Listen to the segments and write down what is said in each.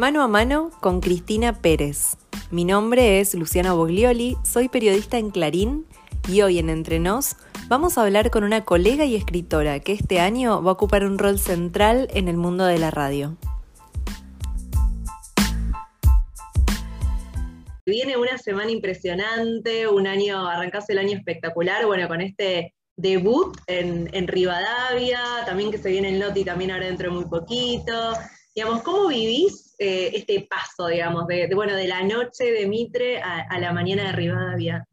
Mano a mano con Cristina Pérez. Mi nombre es Luciana Boglioli, soy periodista en Clarín y hoy en Entre Nos vamos a hablar con una colega y escritora que este año va a ocupar un rol central en el mundo de la radio. Viene una semana impresionante, un año, arrancase el año espectacular, bueno, con este debut en, Rivadavia, también que se viene el Noti también ahora dentro de muy poquito. Digamos, ¿cómo vivís eh, este paso, digamos, de, bueno, de la noche de Mitre a, la mañana de Rivadavia?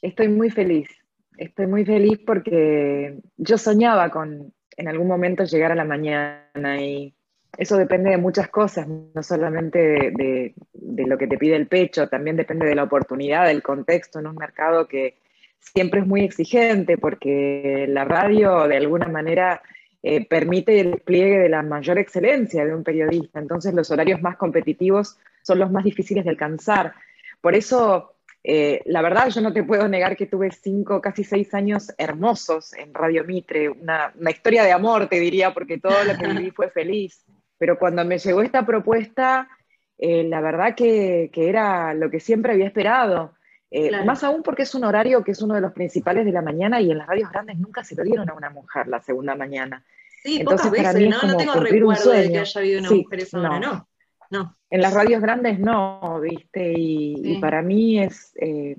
Estoy muy feliz, estoy muy feliz porque yo soñaba con en algún momento llegar a la mañana y eso depende de muchas cosas, no solamente de, de, lo que te pide el pecho, también depende de la oportunidad, del contexto en un mercado que siempre es muy exigente porque la radio de alguna manera eh, permite el despliegue de la mayor excelencia de un periodista, entonces los horarios más competitivos son los más difíciles de alcanzar. Por eso, eh, la verdad, yo no te puedo negar que tuve cinco, casi seis años hermosos en Radio Mitre, una, historia de amor, te diría, porque todo lo que viví fue feliz. Pero cuando me llegó esta propuesta, eh, la verdad que, que, era lo que siempre había esperado. Eh, más aún porque es un horario que es uno de los principales de la mañana y en las radios grandes nunca se lo dieron a una mujer la segunda mañana. Sí, Entonces, pocas veces, ¿no? no tengo recuerdo de que haya habido una mujer esa hora, no. no. En las radios grandes no, ¿viste? Y, para mí es, eh,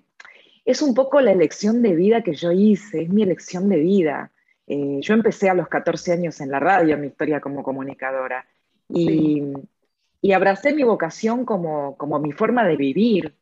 es un poco la elección de vida que yo hice, es mi elección de vida. Eh, yo empecé a los 14 años en la radio, mi historia como comunicadora, y, y abracé mi vocación como, como mi forma de vivir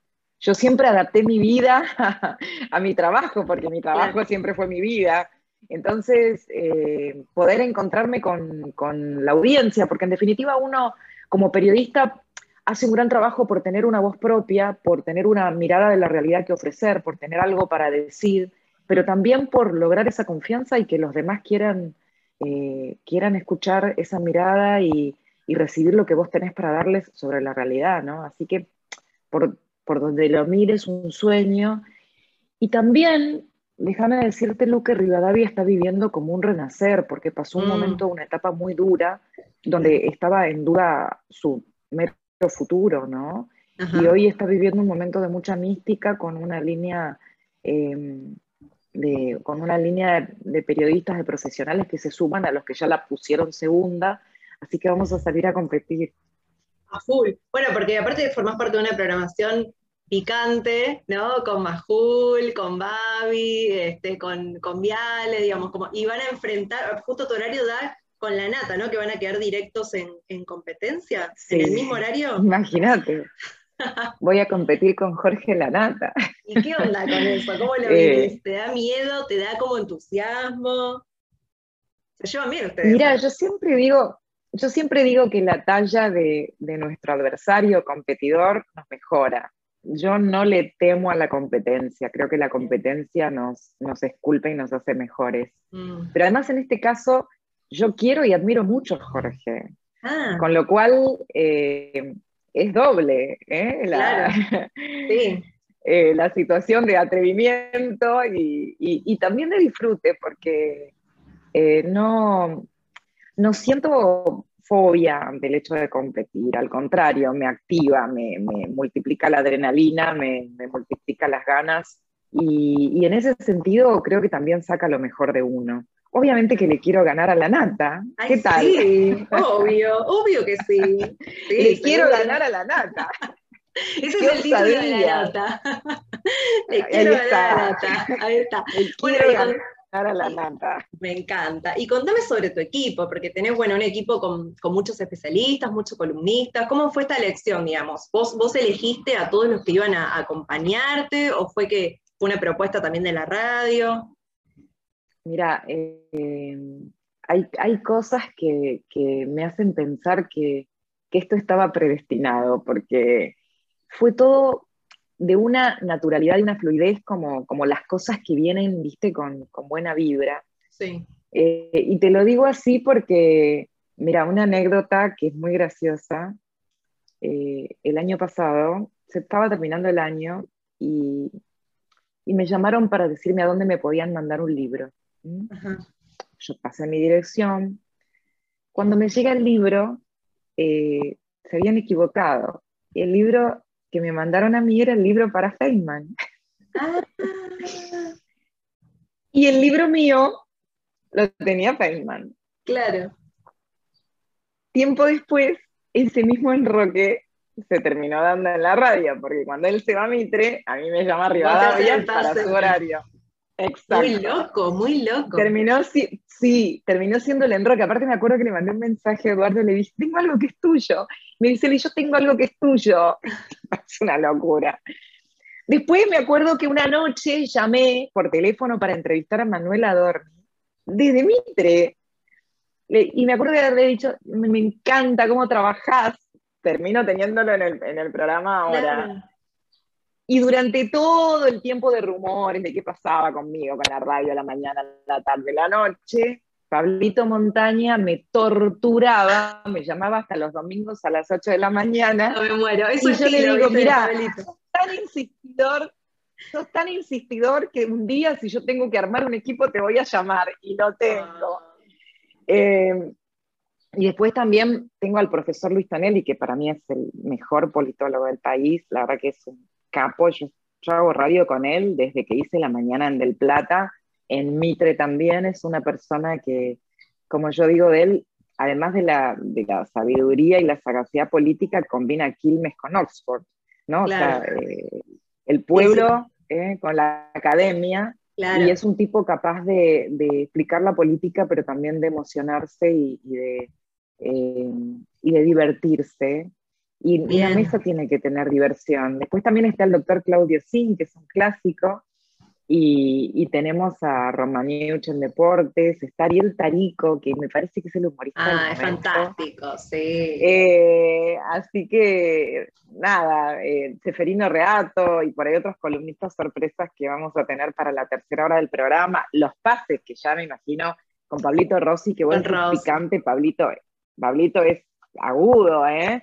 yo siempre adapté mi vida a, mi trabajo, porque mi trabajo siempre fue mi vida. Entonces, eh, poder encontrarme con, la audiencia, porque en definitiva uno como periodista hace un gran trabajo por tener una voz propia, por tener una mirada de la realidad que ofrecer, por tener algo para decir, pero también por lograr esa confianza y que los demás quieran, eh, quieran escuchar esa mirada y, y recibir lo que vos tenés para darles sobre la realidad, ¿no? Así que por, por donde lo mires, un sueño. Y también, déjame decirte, lo que Rivadavia está viviendo como un renacer, porque pasó un mm. momento, una etapa muy dura, donde estaba en duda su mero futuro, ¿no? Y hoy está viviendo un momento de mucha mística con una línea, em, de, con una línea de, periodistas, de profesionales que se suman a los que ya la pusieron segunda, así que vamos a salir a competir full. Bueno, porque aparte formás parte de una programación picante, ¿no? Con Majul, con Babi, este, con, con Viale, digamos, como, y van a enfrentar, justo tu horario da con la nata, ¿no? Que van a quedar directos en, competencia, en el mismo horario. Imagínate. Voy a competir con Jorge Lanata. ¿Y qué onda con eso? ¿Cómo lo eh, ¿Te da miedo? ¿Te da como entusiasmo? ¿Se llevan bien ustedes? Mira, yo siempre digo, yo siempre digo que la talla de, nuestro adversario competidor nos mejora. Yo no le temo a la competencia, creo que la competencia nos, nos esculpa y nos hace mejores. Mm. Pero además en este caso, yo quiero y admiro mucho a Jorge. Ah. Con lo cual eh, es doble ¿eh? la, eh, la, situación de atrevimiento y también de disfrute, porque no, no siento fobia del hecho de competir, al contrario, me activa, me, multiplica la adrenalina, me, multiplica las ganas y, en ese sentido creo que también saca lo mejor de uno. Obviamente que le quiero ganar a la nata. ¿Qué tal? Sí, obvio, obvio que sí. le quiero ganar a la nata. Ese es el título de la nata. Le quiero ganar a la nata. Ahí está. Bueno, a la nata. Me encanta. Y contame sobre tu equipo, porque tenés, bueno, un equipo con, muchos especialistas, muchos columnistas. ¿Cómo fue esta elección, digamos? ¿Vos, vos elegiste a todos los que iban a, acompañarte o fue que fue una propuesta también de la radio? Mira, eh, hay, cosas que, me hacen pensar que, que esto estaba predestinado, porque fue todo de una naturalidad y una fluidez como, como las cosas que vienen, viste, con, buena vibra. Sí. Eh, y te lo digo así porque, mira, una anécdota que es muy graciosa. Eh, el año pasado, se estaba terminando el año y, me llamaron para decirme a dónde me podían mandar un libro. Yo pasé mi dirección. Cuando me llega el libro, eh, se habían equivocado. El libro que me mandaron a mí era el libro para Feynman. Ah. y el libro mío lo tenía Feynman. Claro. Tiempo después, ese mismo enroque se terminó dando en la radio, porque cuando él se va a Mitre, a mí me llama Rivadavia para su horario. Exacto. Muy loco, muy loco. Terminó, sí, sí, terminó siendo el enroque. Aparte me acuerdo que le mandé un mensaje a Eduardo y le dije, tengo algo que es tuyo. Me dice, yo tengo algo que es tuyo. es una locura. Después me acuerdo que una noche llamé por teléfono para entrevistar a Manuel Adorni desde Mitre. Y me acuerdo de haberle dicho, me encanta cómo trabajás. Termino teniéndolo en el, en el programa ahora. Y durante todo el tiempo de rumores de qué pasaba conmigo, con la radio, la mañana, la tarde, la noche, Pablito Montaña me torturaba, me llamaba hasta los domingos a las 8 de la mañana. No me muero. Eso y yo le digo, mira, sos tan insistidor, sos tan insistidor que un día si yo tengo que armar un equipo te voy a llamar y lo tengo. Ah. Eh, y después también tengo al profesor Luis Tonelli, que para mí es el mejor politólogo del país, la verdad que es un capo, yo, hago radio con él desde que hice La Mañana en Del Plata, en Mitre también, es una persona que, como yo digo de él, además de la, de la sabiduría y la sagacidad política, combina Quilmes con Oxford, ¿no? O sea, eh, el pueblo eh, con la academia, y es un tipo capaz de, de, explicar la política, pero también de emocionarse y, de, eh, y de divertirse. Y la mesa tiene que tener diversión. Después también está el doctor Claudio Sin, que es un clásico, y, tenemos a Romaniuch en deportes, está Ariel Tarico, que me parece que es el humorista. Ah, es fantástico, sí. Eh, así que, nada, eh, Seferino Reato y por ahí otros columnistas sorpresas que vamos a tener para la tercera hora del programa. Los pases, que ya me imagino, con Pablito Rossi, que bueno, picante, Pablito, Pablito es agudo, ¿eh?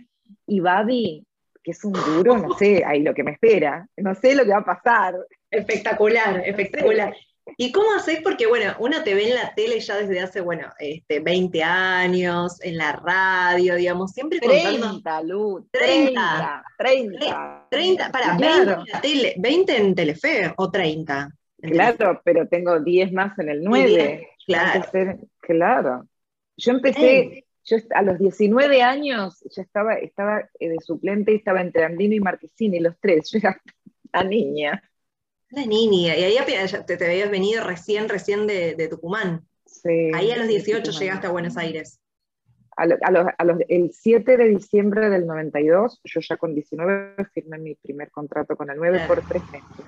Y Babi, que es un duro, no sé, ahí lo que me espera, no sé lo que va a pasar. Espectacular, espectacular. ¿Y cómo haces? Porque, bueno, uno te ve en la tele ya desde hace, bueno, este, 20 años, en la radio, digamos, siempre 30, contando... Luz, 30, 30. 30, para, 20 en, tele, 20 en Telefe o 30. Claro, pero tengo 10 más en el 9. claro. claro. Yo empecé, yo a los 19 años ya estaba, estaba eh, de suplente, estaba entre Andino y Marquesini, los tres, yo era la niña. La niña, y ahí te, te habías venido recién, recién de, Tucumán. Sí. Ahí a los 18 llegaste a Buenos Aires. A, los, el 7 de diciembre del 92, yo ya con 19 firmé mi primer contrato con el 9 por tres meses.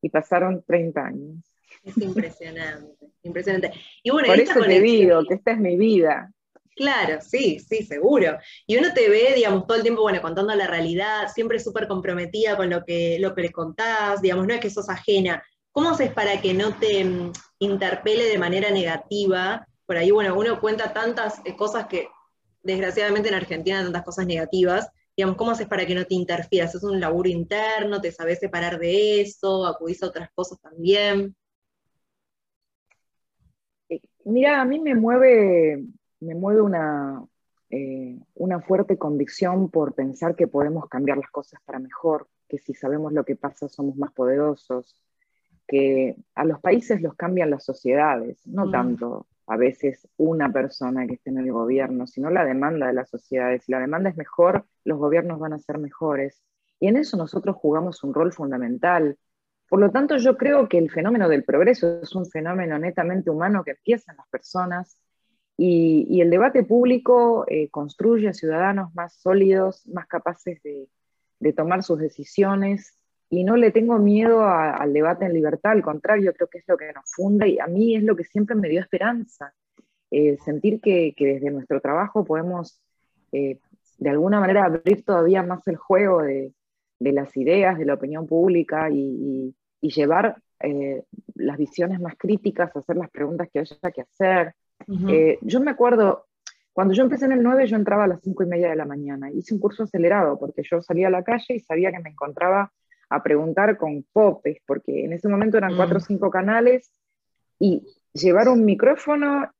Y pasaron 30 años. Es impresionante, impresionante. Y bueno, por eso te digo que esta es mi vida. Claro, sí, sí, seguro. Y uno te ve, digamos, todo el tiempo, bueno, contando la realidad, siempre súper comprometida con lo que, lo que le contás, digamos, no es que sos ajena. ¿Cómo haces para que no te mm, interpele de manera negativa? Por ahí, bueno, uno cuenta tantas eh, cosas que, desgraciadamente en Argentina, tantas cosas negativas, digamos, ¿cómo haces para que no te interfieras? ¿Es un laburo interno? ¿Te sabes separar de eso? ¿Acudís a otras cosas también? Eh, mira, a mí me mueve me mueve una, eh, una fuerte convicción por pensar que podemos cambiar las cosas para mejor, que si sabemos lo que pasa somos más poderosos, que a los países los cambian las sociedades, no mm. tanto a veces una persona que esté en el gobierno, sino la demanda de las sociedades. Si la demanda es mejor, los gobiernos van a ser mejores. Y en eso nosotros jugamos un rol fundamental. Por lo tanto, yo creo que el fenómeno del progreso es un fenómeno netamente humano que empieza en las personas y, el debate público eh, construye a ciudadanos más sólidos, más capaces de, tomar sus decisiones. Y no le tengo miedo al debate en libertad, al contrario, creo que es lo que nos funda y a mí es lo que siempre me dio esperanza. Eh, sentir que, desde nuestro trabajo podemos eh, de alguna manera abrir todavía más el juego de, las ideas, de la opinión pública y, llevar las visiones más críticas, hacer las preguntas que haya que hacer, eh, yo me acuerdo, cuando yo empecé en el 9, yo entraba a las 5 y media de la mañana. Hice un curso acelerado porque yo salía a la calle y sabía que me encontraba a preguntar con popes, porque en ese momento eran 4 o 5 mm. canales y llevar un micrófono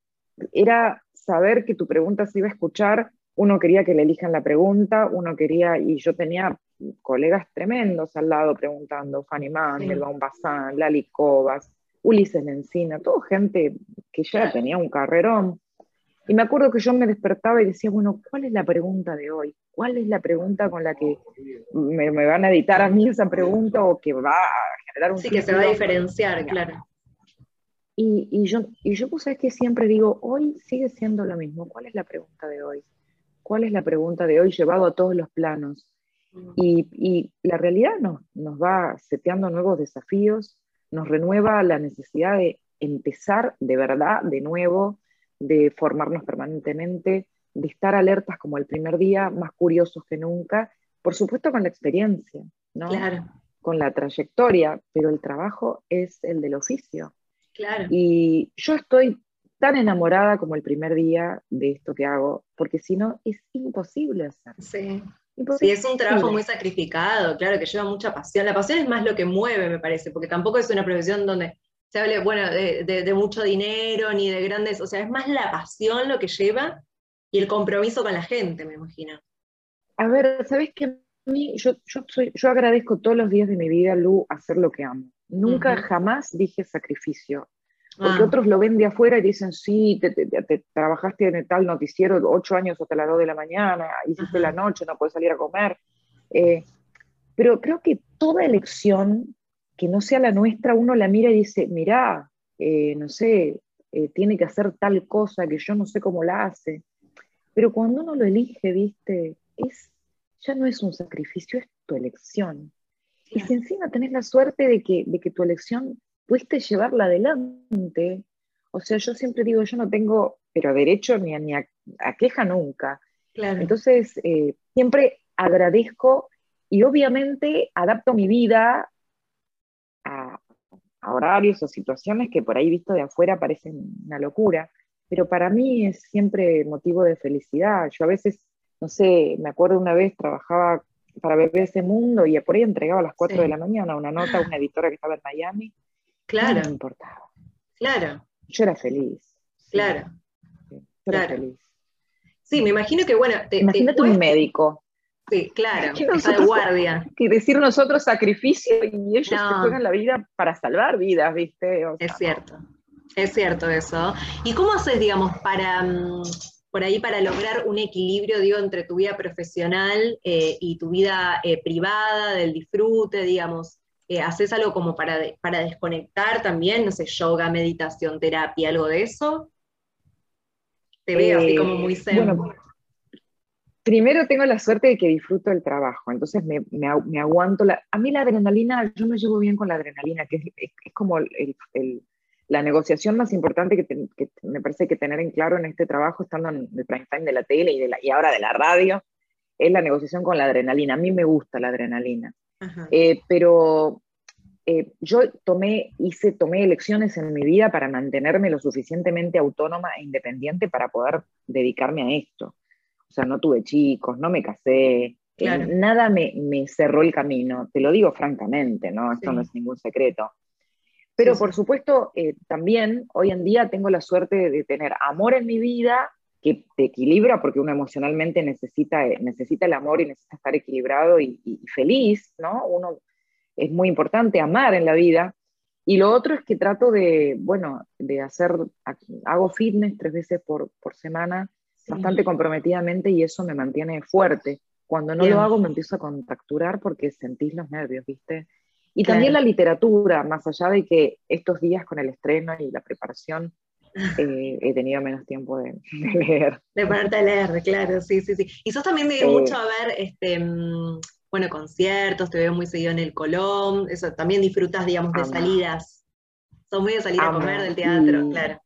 era saber que tu pregunta se iba a escuchar uno quería que le elijan la pregunta, uno quería, y yo tenía colegas tremendos al lado preguntando, Fanny Mandel, sí. Lali Cobas, Ulises Encina, toda gente que ya tenía un carrerón. Y me acuerdo que yo me despertaba y decía, bueno, ¿cuál es la pregunta de hoy? ¿Cuál es la pregunta con la que me, van a editar a mí esa pregunta o que va a generar un... Sí, que se va a diferenciar, claro. Y, y, yo, y yo pues es que siempre digo, hoy sigue siendo lo mismo. ¿Cuál es la pregunta de hoy? ¿Cuál es la pregunta de hoy llevado a todos los planos? Mm. Y, y la realidad nos, nos va seteando nuevos desafíos, nos renueva la necesidad de empezar de verdad, de nuevo, de formarnos permanentemente, de estar alertas como el primer día, más curiosos que nunca, por supuesto con la experiencia, ¿no? Claro. Con la trayectoria, pero el trabajo es el del oficio. Claro. Y yo estoy tan enamorada como el primer día de esto que hago, porque si no es imposible hacer. Sí. Imposible. Sí, es un trabajo muy sacrificado, claro, que lleva mucha pasión. La pasión es más lo que mueve, me parece, porque tampoco es una profesión donde se hable, bueno, de, mucho dinero ni de grandes, o sea, es más la pasión lo que lleva y el compromiso con la gente, me imagino. A ver, ¿sabes qué? Yo, yo, soy, yo agradezco todos los días de mi vida, Lu, hacer lo que amo. Nunca, jamás dije sacrificio. Porque ah. otros lo ven de afuera y dicen, sí, te, trabajaste en tal noticiero ocho años hasta las dos de la mañana, hiciste la noche, no puedes salir a comer. Eh, pero creo que toda elección que no sea la nuestra, uno la mira y dice, mirá, eh, no sé, eh, tiene que hacer tal cosa que yo no sé cómo la hace. Pero cuando uno lo elige, viste, es, ya no es un sacrificio, es tu elección. Y si encima tenés la suerte de que, de que tu elección pudiste llevarla adelante, o sea, yo siempre digo, yo no tengo, pero derecho ni a, ni a, queja nunca. Entonces, eh, siempre agradezco y obviamente adapto mi vida a, horarios o situaciones que por ahí visto de afuera parecen una locura, pero para mí es siempre motivo de felicidad. Yo a veces, no sé, me acuerdo una vez trabajaba para ese Mundo y por ahí entregaba a las 4 de la mañana una nota a una editora que estaba en Miami. Claro. No me importaba. Claro. Yo era feliz. Claro. yo era feliz. Sí, me imagino que, bueno. Imagínate un médico Sí, claro, de guardia. Que decir nosotros sacrificio y ellos juegan la vida para salvar vidas, ¿viste? es cierto, es cierto eso. ¿Y cómo haces, digamos, para, mm, por ahí, para lograr un equilibrio, digo, entre tu vida profesional eh, y tu vida eh, privada, del disfrute, digamos? Eh, ¿Haces algo como para, para desconectar también? No sé, yoga, meditación, terapia, algo de eso. Te veo así como muy zen primero tengo la suerte de que disfruto el trabajo, entonces me, me, aguanto. La, a mí la adrenalina, yo me llevo bien con la adrenalina, que es, es, como el, el, la negociación más importante que, que, me parece que tener en claro en este trabajo, estando en el prime time de la tele y, de la, y ahora de la radio, es la negociación con la adrenalina. A mí me gusta la adrenalina. Eh, pero eh, yo tomé, hice, tomé elecciones en mi vida para mantenerme lo suficientemente autónoma e independiente para poder dedicarme a esto. O sea, no tuve chicos, no me casé, eh, nada me, cerró el camino, te lo digo francamente, ¿no? Esto no es ningún secreto. Pero por supuesto, eh, también hoy en día tengo la suerte de tener amor en mi vida que te equilibra porque uno emocionalmente necesita, eh, necesita el amor y necesita estar equilibrado y, feliz, ¿no? Uno es muy importante amar en la vida. Y lo otro es que trato de, bueno, de hacer, hago fitness tres veces por, por semana, bastante comprometidamente y eso me mantiene fuerte. Cuando no lo hago me empiezo a contracturar porque sentís los nervios, ¿viste? Y también la literatura, más allá de que estos días con el estreno y la preparación eh, he tenido menos tiempo de, leer. De ponerte a leer, claro, sí, sí, sí. Y sos también de mucho a ver, este, mm, bueno, conciertos, te veo muy seguido en el Colón, eso, también disfrutas, digamos, de salidas. Sos muy de salir a comer del teatro, claro.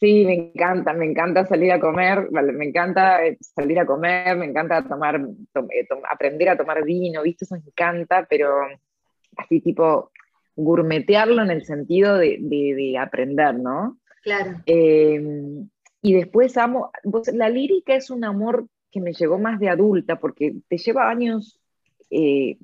Sí, me encanta, me encanta salir a comer, me encanta eh, salir a comer, me encanta tomar, eh, aprender a tomar vino, ¿viste? Eso me encanta, pero así tipo gourmetearlo en el sentido de, aprender, ¿no? Claro. Em, y después amo, la lírica es un amor que me llegó más de adulta, porque te lleva años eh,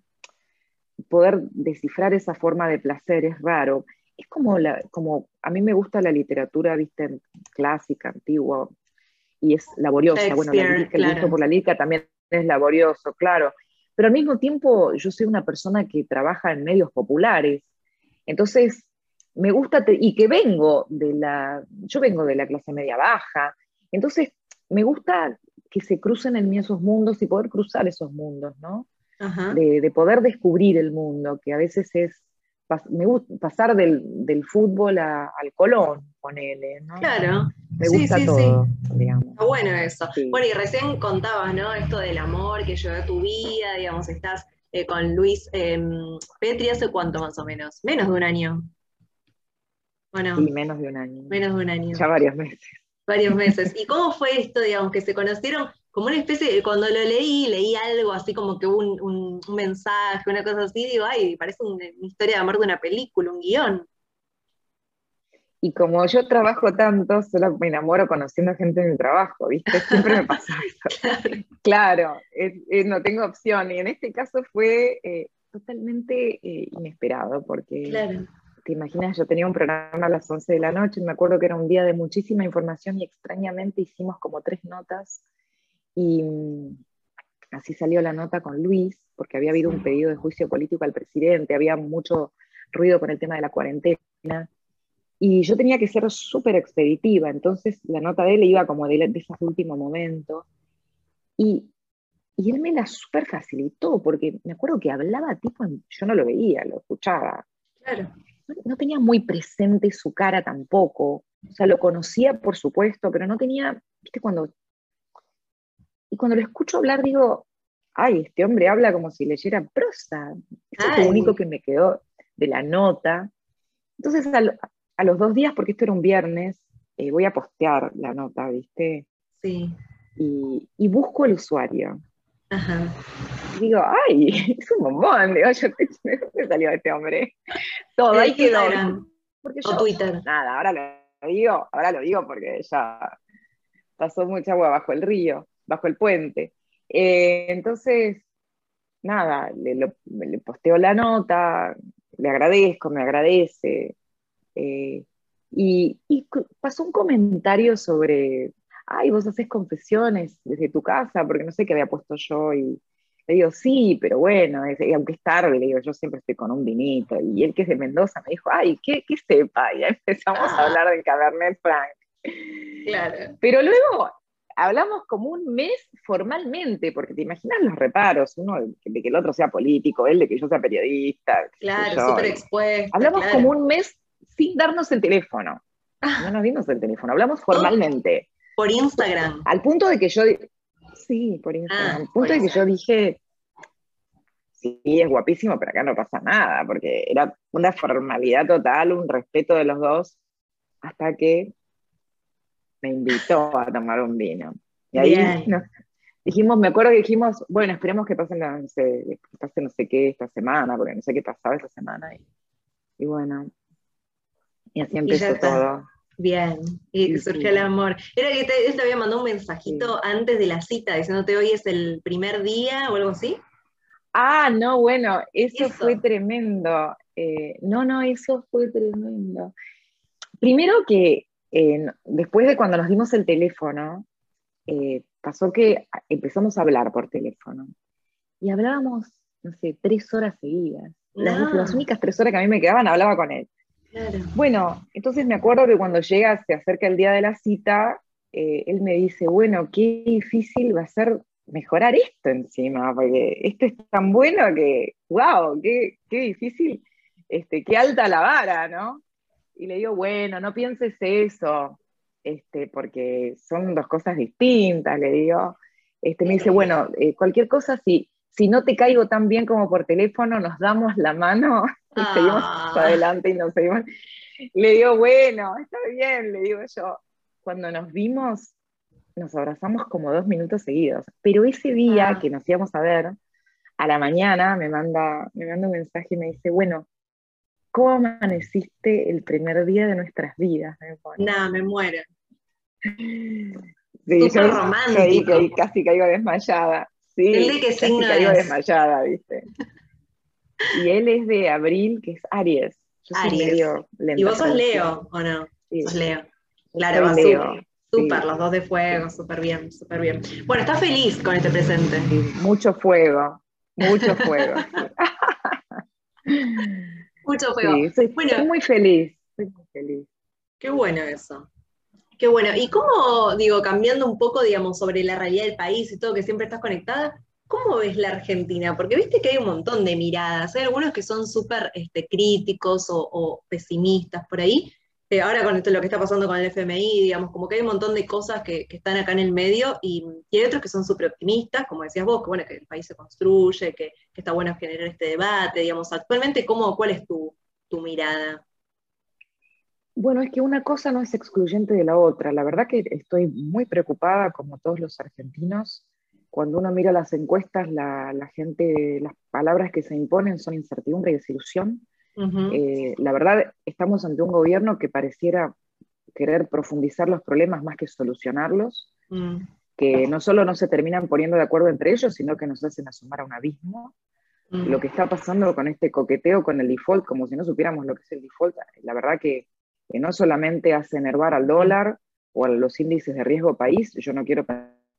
poder descifrar esa forma de placer, es raro es como, la, como a mí me gusta la literatura, viste, clásica, antigua, y es laboriosa. bueno, el gusto por la lírica también es laborioso, claro. Pero al mismo tiempo yo soy una persona que trabaja en medios populares. Entonces, me gusta, y que vengo de la, yo vengo de la clase media baja, entonces me gusta que se crucen en mí esos mundos y poder cruzar esos mundos, ¿no? De, poder descubrir el mundo, que a veces es, me gusta pasar del, fútbol al Colón, ponele, ¿no? Claro. Me gusta todo, digamos. Está bueno eso. Bueno, y recién contabas, ¿no? Esto del amor que lleva tu vida, digamos, estás eh, con Luis em, Petri hace cuánto más o menos, menos de un año. Bueno, sí, menos de un año. Menos de un año. Ya varios meses. Varios meses. ¿Y cómo fue esto, digamos, que se conocieron como una especie, de, cuando lo leí, leí algo así como que un, un, mensaje, una cosa así, digo, ay, parece una, historia de amor de una película, un guion. Y como yo trabajo tanto, solo me enamoro conociendo gente en mi trabajo, ¿viste? Siempre me pasa eso. claro, no tengo opción. Y en este caso fue eh, totalmente eh, inesperado, porque claro te imaginas, yo tenía un programa a las 11 de la noche, me acuerdo que era un día de muchísima información y extrañamente hicimos como tres notas y mm, así salió la nota con Luis, porque había habido un pedido de juicio político al presidente, había mucho ruido con el tema de la cuarentena y yo tenía que ser súper expeditiva, entonces la nota de él iba como de, de esos últimos momentos y, y él me la súper facilitó, porque me acuerdo que hablaba tipo, yo no lo veía, lo escuchaba. Claro no tenía muy presente su cara tampoco. O sea, lo conocía, por supuesto, pero no tenía, viste, cuando... Y cuando lo escucho hablar, digo, ay, este hombre habla como si leyera prosa. Eso es lo único que me quedó de la nota. Entonces, a, los dos días, porque esto era un viernes, eh, voy a postear la nota, ¿viste? Sí. Y, y busco el usuario. Ajá. Digo, ay, es un bombón. Digo, yo, ¿de dónde salió este hombre? Todo, ahí quedó. Porque o Twitter. Nada, ahora lo digo, ahora lo digo porque ya pasó mucha agua bajo el río, bajo el puente. Eh, entonces, nada, le, le, posteo la nota, le agradezco, me agradece. Eh, y, y, pasó un comentario sobre ay, vos haces confesiones desde tu casa, porque no sé qué había puesto yo, y le digo, sí, pero bueno, aunque es tarde, le digo, yo siempre estoy con un vinito, y él que es de Mendoza me dijo, ay, ¿qué, qué sepa? Y ya empezamos a hablar del Cabernet Franc. Claro. Pero luego hablamos como un mes formalmente, porque te imaginas los reparos, uno de que el otro sea político, él de que yo sea periodista. Claro, súper expuesto. Hablamos como un mes sin darnos el teléfono. Ah. No nos dimos el teléfono, hablamos formalmente. Por Instagram. Al punto de que yo, sí, por Instagram, ah, al punto de que yo dije, sí, es guapísimo, pero acá no pasa nada, porque era una formalidad total, un respeto de los dos, hasta que me invitó a tomar un vino. Y ahí dijimos, me acuerdo que dijimos, bueno, esperemos que pase, no sé, pase no sé qué esta semana, porque no sé qué pasaba esa semana. Y, bueno, y así empezó todo. Bien, y surgió el amor. Era que te, te había mandado un mensajito antes de la cita diciéndote hoy es el primer día o algo así. Ah, no, bueno, eso, fue tremendo. Eh, no, no, eso fue tremendo. Primero que eh, después de cuando nos dimos el teléfono, eh, pasó que empezamos a hablar por teléfono. Y hablábamos, no sé, tres horas seguidas. Las, las, únicas tres horas que a mí me quedaban hablaba con él. Bueno, entonces me acuerdo que cuando llega, se acerca el día de la cita, eh, él me dice, bueno, qué difícil va a ser mejorar esto encima, porque esto es tan bueno que, wow, qué, difícil, este, qué alta la vara, ¿no? Y le digo, bueno, no pienses eso, este, porque son dos cosas distintas, le digo. Este, me dice, bueno, eh, cualquier cosa, si, si no te caigo tan bien como por teléfono, nos damos la mano y seguimos ah. adelante y nos seguimos. Le digo, bueno, está bien, le digo yo. Cuando nos vimos, nos abrazamos como dos minutos seguidos. Pero ese día ah. que nos íbamos a ver, a la mañana me manda, me manda un mensaje y me dice, bueno, ¿cómo amaneciste el primer día de nuestras vidas? No, me muero. Sí, romántico. casi caigo desmayada. Sí, ¿El que casi caigo desmayada, ¿viste? Y él es de abril, que es Aries. Aries. ¿Y vos sos Leo o no? Sí. Sos Leo. Claro, Leo. Súper, los dos de fuego, súper bien, súper bien. Bueno, ¿estás feliz con este presente? mucho fuego, mucho fuego. mucho fuego. Sí, bueno, muy feliz, muy feliz. Qué bueno eso. Qué bueno. ¿Y cómo, digo, cambiando un poco, digamos, sobre la realidad del país y todo, que siempre estás conectada, ¿cómo ves la Argentina? Porque viste que hay un montón de miradas, hay algunos que son súper este, críticos o, pesimistas por ahí, eh, ahora con esto, lo que está pasando con el FMI, digamos, como que hay un montón de cosas que, están acá en el medio y, hay otros que son súper optimistas, como decías vos, que bueno, que el país se construye, que, está bueno generar este debate, digamos, actualmente, ¿cómo, ¿cuál es tu mirada? Bueno, es que una cosa no es excluyente de la otra. La verdad que estoy muy preocupada, como todos los argentinos, cuando uno mira las encuestas, la, gente, las palabras que se imponen son incertidumbre y desilusión. Eh, la verdad, estamos ante un gobierno que pareciera querer profundizar los problemas más que solucionarlos, mm. que no solo no se terminan poniendo de acuerdo entre ellos, sino que nos hacen asomar a un abismo. Mm. Lo que está pasando con este coqueteo con el default, como si no supiéramos lo que es el default, la verdad que, que no solamente hace enervar al dólar o a los índices de riesgo país, yo no quiero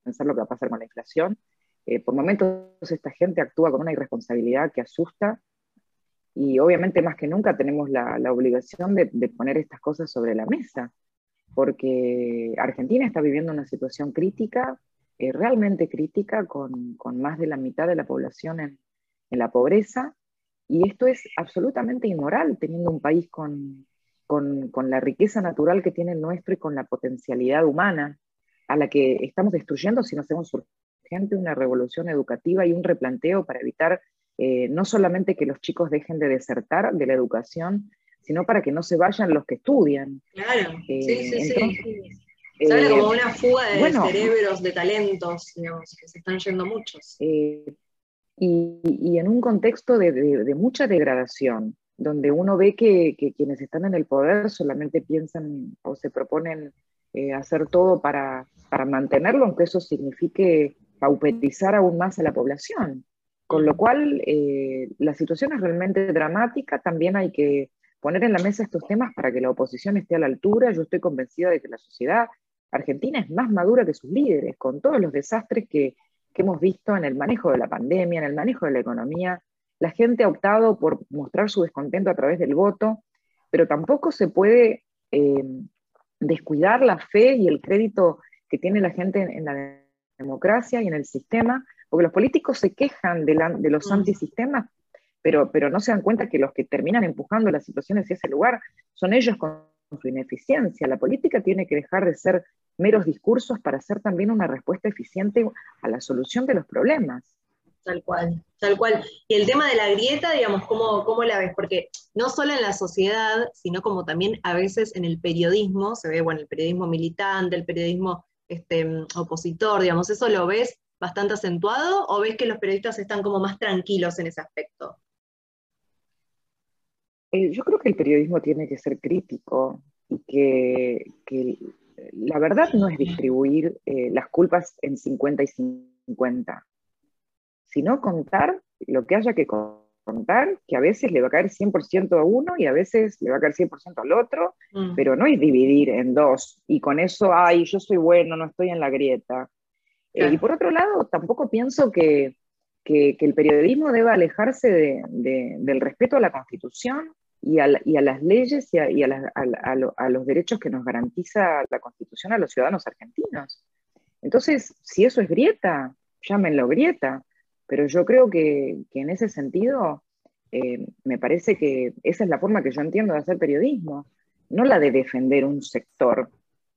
pensar lo que va a pasar con la inflación. Eh, por momentos esta gente actúa con una irresponsabilidad que asusta y obviamente más que nunca tenemos la, obligación de, poner estas cosas sobre la mesa, porque Argentina está viviendo una situación crítica, eh, realmente crítica, con, más de la mitad de la población en, la pobreza, y esto es absolutamente inmoral teniendo un país con, con la riqueza natural que tiene el nuestro y con la potencialidad humana a la que estamos destruyendo si no hacemos urgente una revolución educativa y un replanteo para evitar eh, no solamente que los chicos dejen de desertar de la educación, sino para que no se vayan los que estudian. Claro, sí, sí, sí. Se habla como una fuga de cerebros, de talentos, digamos, que se están yendo muchos. Eh, y, en un contexto de, mucha degradación, donde uno ve que, quienes están en el poder solamente piensan o se proponen eh, hacer todo para, para mantenerlo, aunque eso signifique pauperizar aún más a la población. Con lo cual, eh, la situación es realmente dramática, también hay que poner en la mesa estos temas para que la oposición esté a la altura. Yo estoy convencida de que la sociedad argentina es más madura que sus líderes, con todos los desastres que, hemos visto en el manejo de la pandemia, en el manejo de la economía. La gente ha optado por mostrar su descontento a través del voto, pero tampoco se puede eh, descuidar la fe y el crédito que tiene la gente en, la democracia y en el sistema, porque los políticos se quejan de, de los mm. antisistemas, pero, pero no se dan cuenta que los que terminan empujando las situaciones hacia ese lugar son ellos con su ineficiencia. La política tiene que dejar de ser meros discursos para ser también una respuesta eficiente a la solución de los problemas. Tal cual, tal cual. Y el tema de la grieta, digamos, ¿cómo, ¿cómo, la ves? Porque no solo en la sociedad, sino como también a veces en el periodismo, se ve, bueno, el periodismo militante, el periodismo este, opositor, digamos, ¿eso lo ves bastante acentuado o ves que los periodistas están como más tranquilos en ese aspecto? Eh, yo creo que el periodismo tiene que ser crítico y que, la verdad no es distribuir eh, las culpas en 50 y 50, sino contar lo que haya que contar que a veces le va a caer 100% a uno y a veces le va a caer 100% al otro, mm. pero no es dividir en dos y con eso, ay, yo soy bueno, no estoy en la grieta. Eh, y por otro lado, tampoco pienso que, que, el periodismo deba alejarse de, del respeto a la Constitución y a, y a las leyes y, a, y a, a, los derechos que nos garantiza la Constitución a los ciudadanos argentinos. Entonces, si eso es grieta, llámenlo grieta pero yo creo que, en ese sentido, eh, me parece que esa es la forma que yo entiendo de hacer periodismo, no la de defender un sector.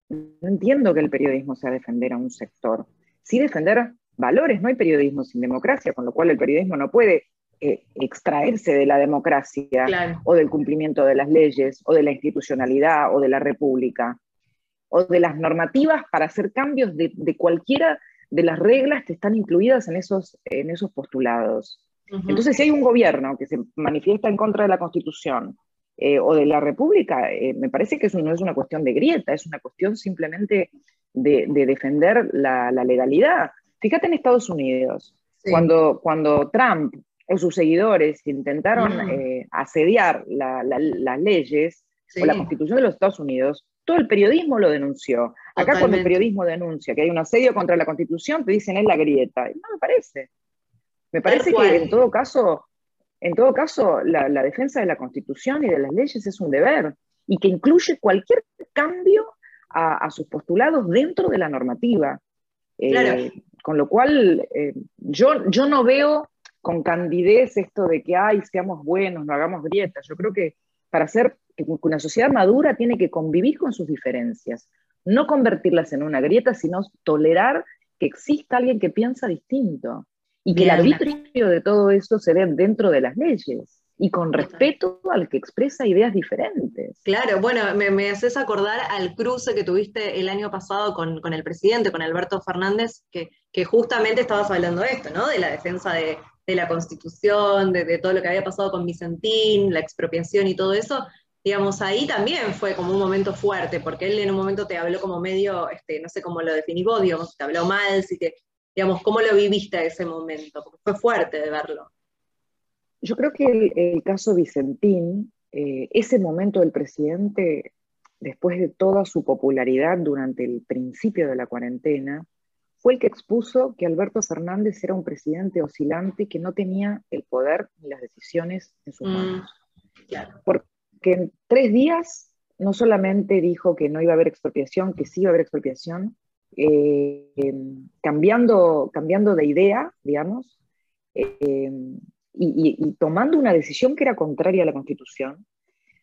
No entiendo que el periodismo sea defender a un sector, sí defender valores, no hay periodismo sin democracia, con lo cual el periodismo no puede eh, extraerse de la democracia o del cumplimiento de las leyes o de la institucionalidad o de la república o de las normativas para hacer cambios de, de cualquiera de las reglas que están incluidas en esos, en esos postulados. Entonces, si hay un gobierno que se manifiesta en contra de la Constitución eh, o de la República, eh, me parece que eso no es una cuestión de grieta, es una cuestión simplemente de, defender la, legalidad. Fíjate en Estados Unidos, cuando, cuando Trump o sus seguidores intentaron eh, asediar las leyes, o la Constitución de los Estados Unidos, todo el periodismo lo denunció. Acá cuando el periodismo denuncia que hay un asedio contra la Constitución, te dicen es la grieta. no me parece. Me parece que en todo caso, en todo caso, la, defensa de la Constitución y de las leyes es un deber y que incluye cualquier cambio a, sus postulados dentro de la normativa. Eh, con lo cual, eh, yo, yo no veo con candidez esto de que, ay, seamos buenos, no hagamos grietas. Yo creo que para ser que una sociedad madura tiene que convivir con sus diferencias, no convertirlas en una grieta, sino tolerar que exista alguien que piensa distinto y que el arbitrio de todo esto se dé dentro de las leyes y con respeto al que expresa ideas diferentes. Claro, bueno, me, haces acordar al cruce que tuviste el año pasado con, el presidente, con Alberto Fernández, que, que, justamente estabas hablando de esto, ¿no? De la defensa de, la Constitución, de, de, todo lo que había pasado con Vicentín, la expropiación y todo eso, digamos, ahí también fue como un momento fuerte, porque él en un momento te habló como medio, este, no sé cómo lo definís vos, digamos, te habló mal, si te, digamos, ¿cómo lo viviste ese momento? Porque fue fuerte de verlo. Yo creo que el, caso Vicentín, eh, ese momento del presidente, después de toda su popularidad durante el principio de la cuarentena, fue el que expuso que Alberto Fernández era un presidente oscilante que no tenía el poder ni las decisiones en sus mm, manos. claro que en tres días no solamente dijo que no iba a haber expropiación, que sí iba a haber expropiación, eh, em, cambiando, cambiando de idea, digamos, em, y, tomando una decisión que era contraria a la Constitución,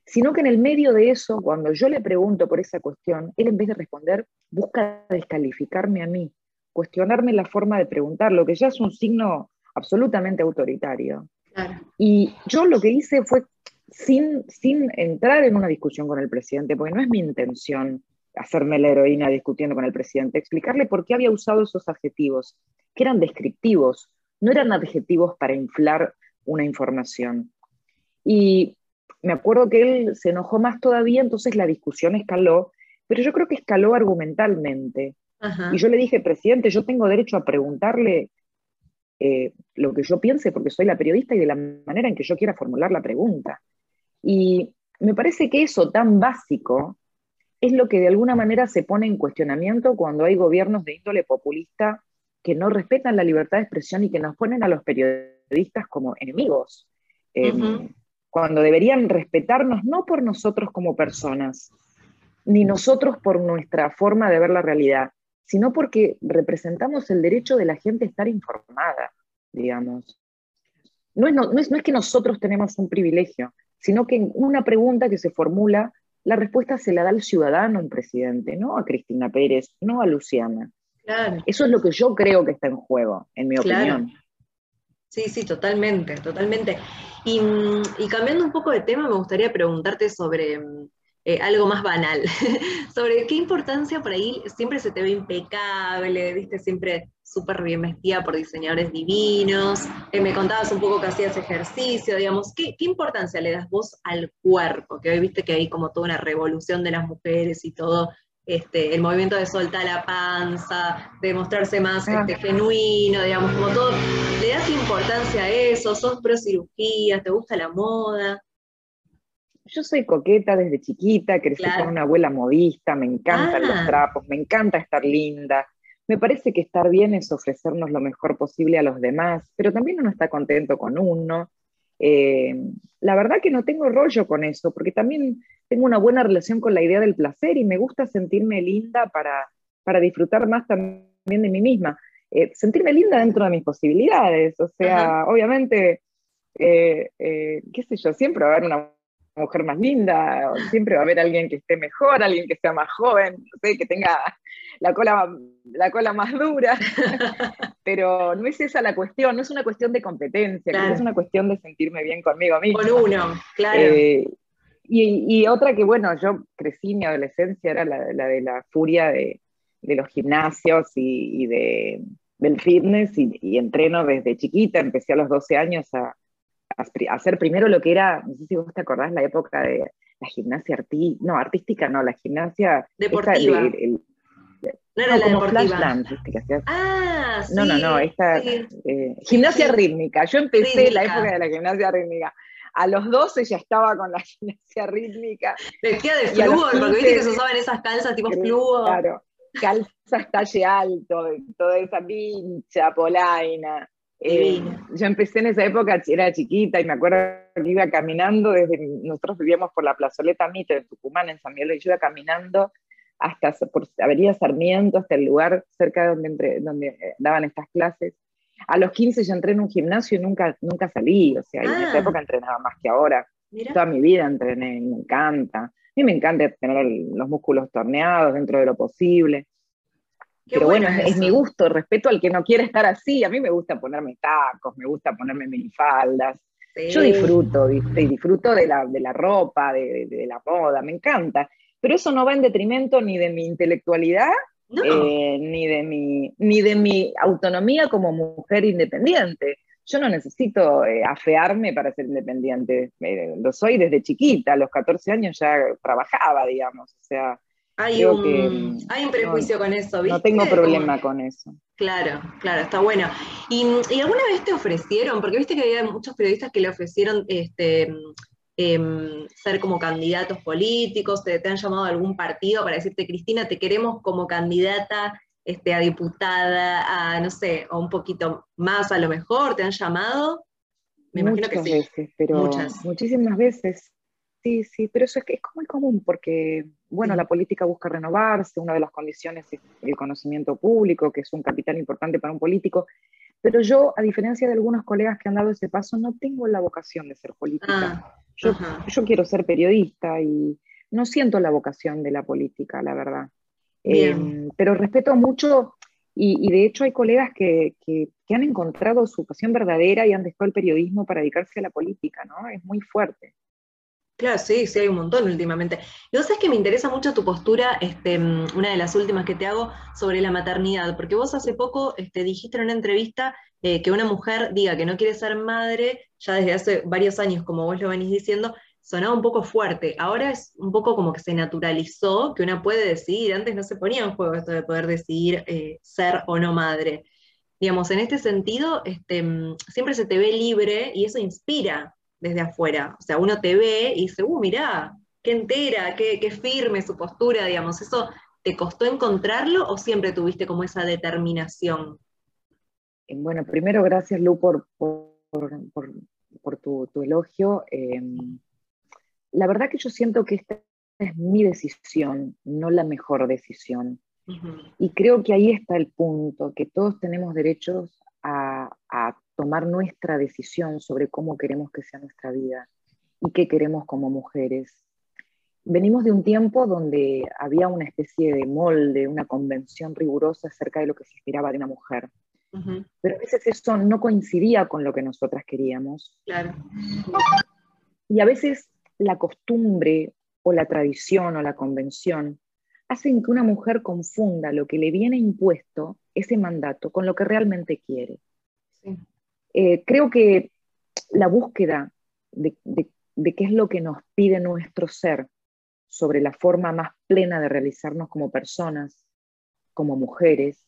sino que en el medio de eso, cuando yo le pregunto por esa cuestión, él en vez de responder, busca descalificarme a mí, cuestionarme la forma de preguntar, lo que ya es un signo absolutamente autoritario. Y yo lo que hice fue sin, sin entrar en una discusión con el presidente, porque no es mi intención hacerme la heroína discutiendo con el presidente, explicarle por qué había usado esos adjetivos, que eran descriptivos, no eran adjetivos para inflar una información. Y me acuerdo que él se enojó más todavía, entonces la discusión escaló, pero yo creo que escaló argumentalmente. Y yo le dije, presidente, yo tengo derecho a preguntarle eh, lo que yo piense porque soy la periodista y de la manera en que yo quiera formular la pregunta. Y me parece que eso tan básico es lo que de alguna manera se pone en cuestionamiento cuando hay gobiernos de índole populista que no respetan la libertad de expresión y que nos ponen a los periodistas como enemigos. Em, cuando deberían respetarnos no por nosotros como personas, ni nosotros por nuestra forma de ver la realidad, sino porque representamos el derecho de la gente a estar informada, digamos. No es, no es que nosotros tenemos un privilegio, sino que en una pregunta que se formula, la respuesta se la da al ciudadano, el presidente, no a Cristina Pérez, no a Luciana. Eso es lo que yo creo que está en juego, en mi opinión. Sí, sí, totalmente, totalmente. Y, y, cambiando un poco de tema, me gustaría preguntarte sobre eh, algo más banal, sobre qué importancia por ahí siempre se te ve impecable, viste, siempre súper bien vestida por diseñadores divinos, eh, me contabas un poco que hacías ejercicio, digamos, ¿qué, importancia le das vos al cuerpo? Que hoy viste que hay como toda una revolución de las mujeres y todo, este, el movimiento de soltar la panza, de mostrarse más ah. este, genuino, digamos, como todo, ¿le das importancia a eso? ¿Sos pro cirugía? ¿Te gusta la moda? yo soy coqueta desde chiquita, crecí con una abuela modista, me encantan los ah. trapos, me encanta estar linda. Me parece que estar bien es ofrecernos lo mejor posible a los demás, pero también uno está contento con uno. Eh, la verdad que no tengo rollo con eso, porque también tengo una buena relación con la idea del placer y me gusta sentirme linda para, para disfrutar más también de mí misma. Eh, sentirme linda dentro de mis posibilidades, o sea, obviamente, eh, qué sé yo, siempre va a haber una mujer más linda, siempre va a haber alguien que esté mejor, alguien que sea más joven, que tenga la cola, la cola más dura, pero no es esa la cuestión, no es una cuestión de competencia, es una cuestión de sentirme bien conmigo mismo. Con uno, claro. Eh, y, otra que, bueno, yo crecí, mi adolescencia era la, de la furia de, los gimnasios y, de, del fitness y, y entreno desde chiquita, empecé a los 12 años a, hacer primero lo que era, no sé si vos te acordás, la época de la gimnasia artística, no, artística no, la gimnasia deportiva. no era la deportiva. ah, sí, no, no, no, esta eh, gimnasia rítmica. Yo empecé la época de la gimnasia rítmica. A los 12 ya estaba con la gimnasia rítmica. Vestía de flúor, porque viste que se usaban esas calzas tipo flúor. Claro, calzas talle alto, toda esa pincha, polaina. Eh, yo empecé en esa época, era chiquita y me acuerdo que iba caminando desde, nosotros vivíamos por la plazoleta Mitre de Tucumán, en San Miguel, y yo iba caminando hasta por Avenida Sarmiento, hasta el lugar cerca de donde, entre, donde eh, daban estas clases. A los 15 yo entré en un gimnasio y nunca, nunca salí, o sea, en esa ah. época entrenaba más que ahora. Toda mi vida entrené y me encanta. A mí me encanta tener los músculos torneados dentro de lo posible. Pero bueno, es, mi gusto, respeto al que no quiere estar así. A mí me gusta ponerme tacos, me gusta ponerme minifaldas. Yo disfruto, disfruto de la, de la ropa, de, de, la moda, me encanta. Pero eso no va en detrimento ni de mi intelectualidad, eh, ni, de mi, ni de mi autonomía como mujer independiente. Yo no necesito eh, afearme para ser independiente. Eh, lo soy desde chiquita, a los 14 años ya trabajaba, digamos. O sea, hay un, hay un prejuicio con eso, ¿viste? No tengo problema con eso. Claro, claro, está bueno. ¿Y, alguna vez te ofrecieron? Porque viste que había muchos periodistas que le ofrecieron este, em, ser como candidatos políticos, te, han llamado a algún partido para decirte, Cristina, te queremos como candidata este, a diputada, a no sé, o un poquito más a lo mejor, ¿te han llamado? Me Muchas imagino que sí. veces, pero muchísimas veces. Sí, sí, pero eso es que es muy común porque, bueno, la política busca renovarse, una de las condiciones es el conocimiento público, que es un capital importante para un político, pero yo, a diferencia de algunos colegas que han dado ese paso, no tengo la vocación de ser política. Ah, yo, yo, quiero ser periodista y no siento la vocación de la política, la verdad. Em, pero respeto mucho y, y, de hecho hay colegas que, que, que, han encontrado su pasión verdadera y han dejado el periodismo para dedicarse a la política, ¿no? Es muy fuerte. Claro, sí, sí, hay un montón últimamente. Y vos sabés que me interesa mucho tu postura, este, mm, una de las últimas que te hago, sobre la maternidad, porque vos hace poco este, dijiste en una entrevista eh, que una mujer diga que no quiere ser madre, ya desde hace varios años, como vos lo venís diciendo, sonaba un poco fuerte. Ahora es un poco como que se naturalizó que una puede decidir. Antes no se ponía en juego esto de poder decidir eh, ser o no madre. Digamos, en este sentido, este, mm, siempre se te ve libre y eso inspira desde afuera. O sea, uno te ve y dice, uh, mirá, qué entera, qué, firme su postura, digamos. ¿Eso te costó encontrarlo o siempre tuviste como esa determinación? Eh, bueno, primero gracias Lu por, por, tu, elogio. Em, la verdad que yo siento que esta es mi decisión, no la mejor decisión. Y creo que ahí está el punto, que todos tenemos derechos a, a tomar nuestra decisión sobre cómo queremos que sea nuestra vida y qué queremos como mujeres. Venimos de un tiempo donde había una especie de molde, una convención rigurosa acerca de lo que se esperaba de una mujer. Pero a veces eso no coincidía con lo que nosotras queríamos. Y a veces la costumbre o la tradición o la convención hacen que una mujer confunda lo que le viene impuesto, ese mandato, con lo que realmente quiere. Sí. Eh, creo que la búsqueda de, qué es lo que nos pide nuestro ser sobre la forma más plena de realizarnos como personas, como mujeres,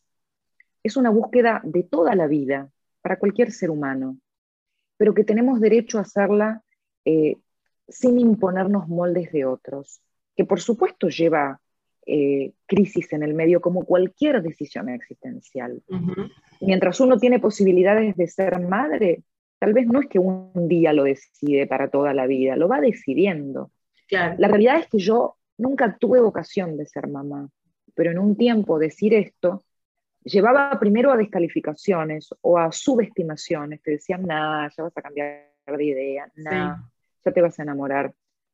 es una búsqueda de toda la vida para cualquier ser humano, pero que tenemos derecho a hacerla eh, sin imponernos moldes de otros, que por supuesto lleva eh, crisis en el medio como cualquier decisión existencial. Mientras uno tiene posibilidades de ser madre, tal vez no es que un día lo decide para toda la vida, lo va decidiendo. La realidad es que yo nunca tuve vocación de ser mamá, pero en un tiempo decir esto llevaba primero a descalificaciones o a subestimaciones, te decían, nada, ya vas a cambiar de idea, nada, ya te vas a enamorar.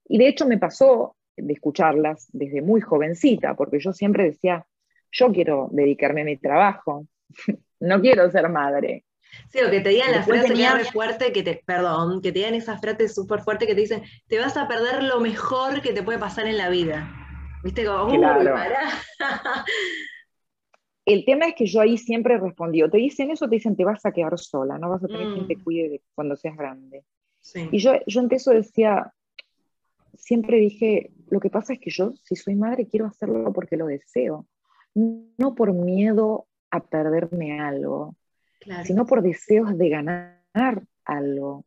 Y de hecho me pasó de escucharlas desde muy jovencita, porque yo siempre decía, yo quiero dedicarme a mi trabajo, no quiero ser madre. Sí, o que te digan la frase tenía... fuerte, que te, perdón, que te digan esa frase súper fuerte que te dicen, te vas a perder lo mejor que te puede pasar en la vida. ¿Viste? Como, claro. El tema es que yo ahí siempre respondí, o te dicen eso, te dicen, te vas a quedar sola, no vas a tener quien te mm. cuide cuando seas grande. Y yo, yo ante eso decía, siempre dije, lo que pasa es que yo, si soy madre, quiero hacerlo porque lo deseo, no por miedo a perderme algo, sino por deseos de ganar algo.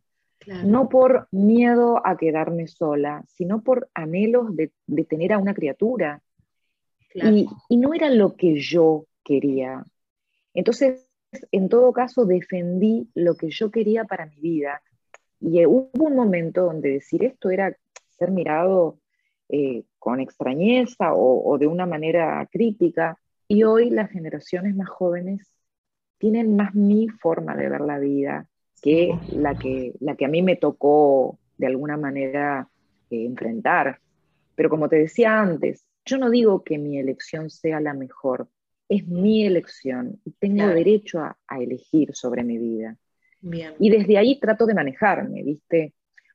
no por miedo a quedarme sola, sino por anhelos de, tener a una criatura. Y, y, no era lo que yo quería. Entonces, en todo caso, defendí lo que yo quería para mi vida. Y hubo un momento donde decir esto era ser mirado eh, con extrañeza o, de una manera crítica. Y hoy las generaciones más jóvenes tienen más mi forma de ver la vida que la que, la que a mí me tocó de alguna manera eh, enfrentar. Pero como te decía antes, yo no digo que mi elección sea la mejor, es mi elección y tengo derecho a, elegir sobre mi vida. Y desde ahí trato de manejarme, ¿viste?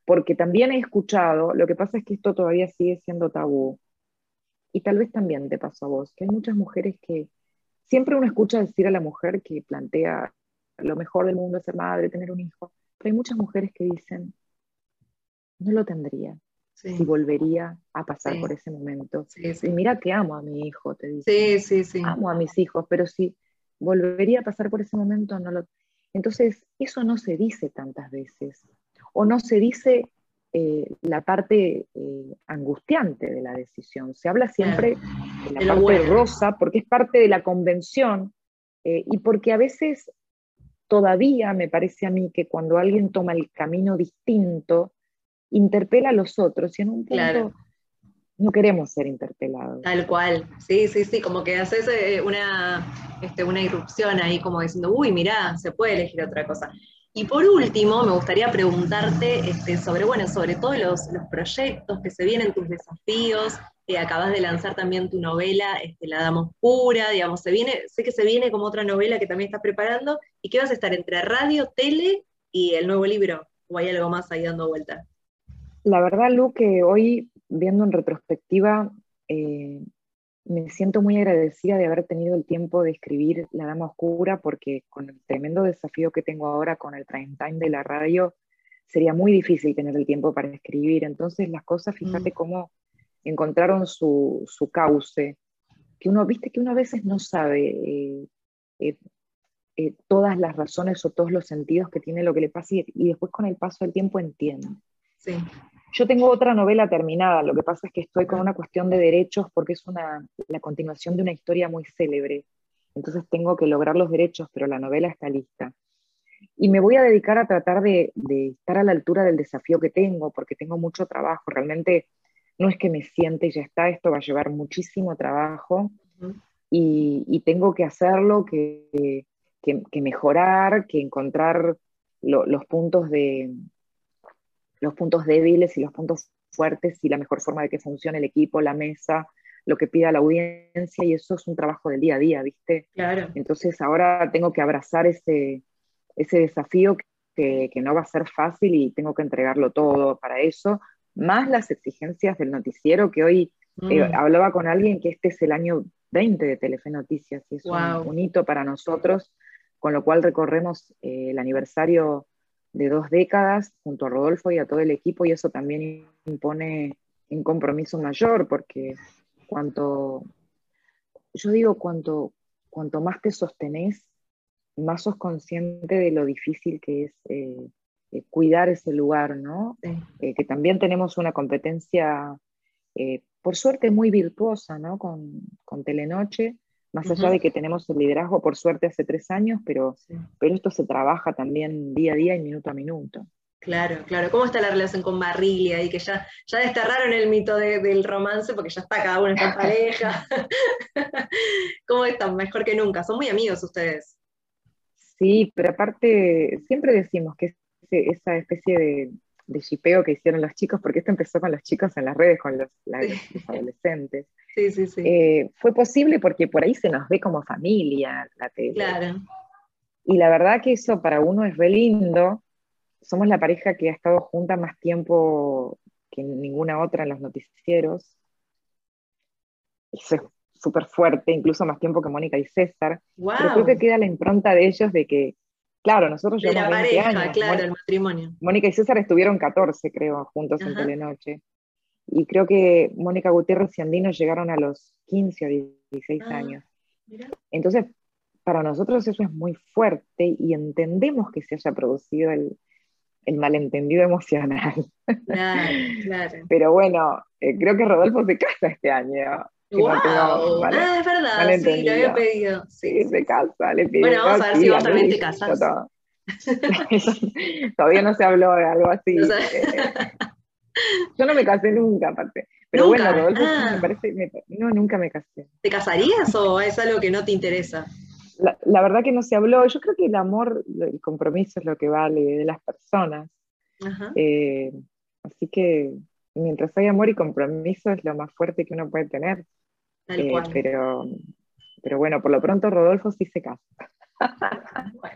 Porque también he escuchado, lo que pasa es que esto todavía sigue siendo tabú, y tal vez también te pasó a vos, que hay muchas mujeres que siempre uno escucha decir a la mujer que plantea lo mejor del mundo es ser madre, tener un hijo, pero hay muchas mujeres que dicen, no lo tendría, si volvería a pasar por ese momento. y mira que amo a mi hijo, te dice. Sí, sí, sí. Amo a mis hijos, pero si volvería a pasar por ese momento, no lo... Entonces, eso no se dice tantas veces. O no se dice eh, la parte eh, angustiante de la decisión. Se habla siempre de la parte rosa porque es parte de la convención eh, y porque a veces todavía me parece a mí que cuando alguien toma el camino distinto, interpela a los otros y en un punto no queremos ser interpelados. Tal cual, sí, sí, sí, como que haces una, este, una irrupción ahí como diciendo, uy, mirá, se puede elegir otra cosa. Y por último, me gustaría preguntarte este, sobre, bueno, sobre todos los, proyectos que se vienen, tus desafíos, que acabas de lanzar también tu novela, este, La Dama Oscura, digamos, se viene, sé que se viene como otra novela que también estás preparando, y que vas a estar entre radio, tele y el nuevo libro, o hay algo más ahí dando vuelta. La verdad, Lu, que hoy, viendo en retrospectiva, eh, me siento muy agradecida de haber tenido el tiempo de escribir La Dama Oscura, porque con el tremendo desafío que tengo ahora con el prime time de la radio, sería muy difícil tener el tiempo para escribir. Entonces las cosas, fíjate mm. cómo encontraron su, su, cauce, que uno, viste que uno a veces no sabe eh, eh, todas las razones o todos los sentidos que tiene lo que le pasa y, y después con el paso del tiempo entiende. Sí. Yo tengo otra novela terminada, lo que pasa es que estoy con una cuestión de derechos porque es una, la continuación de una historia muy célebre. Entonces tengo que lograr los derechos, pero la novela está lista. Y me voy a dedicar a tratar de, estar a la altura del desafío que tengo, porque tengo mucho trabajo. Realmente no es que me siente y ya está, esto va a llevar muchísimo trabajo y, tengo que hacerlo, que, que, mejorar, que encontrar los puntos de, los puntos débiles y los puntos fuertes y la mejor forma de que funcione el equipo, la mesa, lo que pida la audiencia, y eso es un trabajo del día a día, ¿viste? Claro. Entonces ahora tengo que abrazar ese, ese desafío que, que, no va a ser fácil y tengo que entregarlo todo para eso, más las exigencias del noticiero, que hoy eh, mm. hablaba con alguien que este es el año 20 de Telefe Noticias, y es un, hito para nosotros, con lo cual recorremos eh, el aniversario de dos décadas junto a Rodolfo y a todo el equipo y eso también impone un compromiso mayor porque cuanto, yo digo, cuanto, cuanto más te sostenés, más sos consciente de lo difícil que es eh, eh, cuidar ese lugar, ¿no? Eh, que también tenemos una competencia, por suerte, muy virtuosa, ¿no? Con, con Telenoche, más allá de que tenemos el liderazgo por suerte hace tres años, pero, pero esto se trabaja también día a día y minuto a minuto. Claro, claro. ¿Cómo está la relación con Barriglia? Y que ya, ya desterraron el mito del romance porque ya está cada uno en pareja. ¿Cómo están? Mejor que nunca. Son muy amigos ustedes. Sí, pero aparte, siempre decimos que esa especie de, de shipeo que hicieron los chicos, porque esto empezó con los chicos en las redes, con los, adolescentes. Sí, sí, sí. Eh, fue posible porque por ahí se nos ve como familia la tele. Claro. Y la verdad que eso para uno es re lindo. Somos la pareja que ha estado junta más tiempo que ninguna otra en los noticieros. Eso es súper fuerte, incluso más tiempo que Mónica y César. Pero creo que queda la impronta de ellos de que Claro, nosotros de la pareja, claro, el matrimonio. Mónica y César estuvieron 14, creo, juntos en Telenoche. Y creo que Mónica Gutiérrez y Andino llegaron a los 15 o 16 ah, años. Entonces, para nosotros eso es muy fuerte y entendemos que se haya producido el, el malentendido emocional. Claro, claro. Pero bueno, eh, creo que Rodolfo se casa este año. ¡Wow! ah, es verdad, sí, lo había pedido. Sí, se casa, le pidió. Bueno, vamos a ver si vos también te casas. Todavía no se habló de algo así. Yo no me casé nunca, aparte. Pero bueno, Rodolfo ah. me parece. no, nunca me casé. ¿Te casarías o es algo que no te interesa? La, verdad que no se habló. Yo creo que el amor, el compromiso es lo que vale de las personas. Eh, así que mientras hay amor y compromiso es lo más fuerte que uno puede tener. Eh, pero, pero bueno, por lo pronto Rodolfo sí se casa.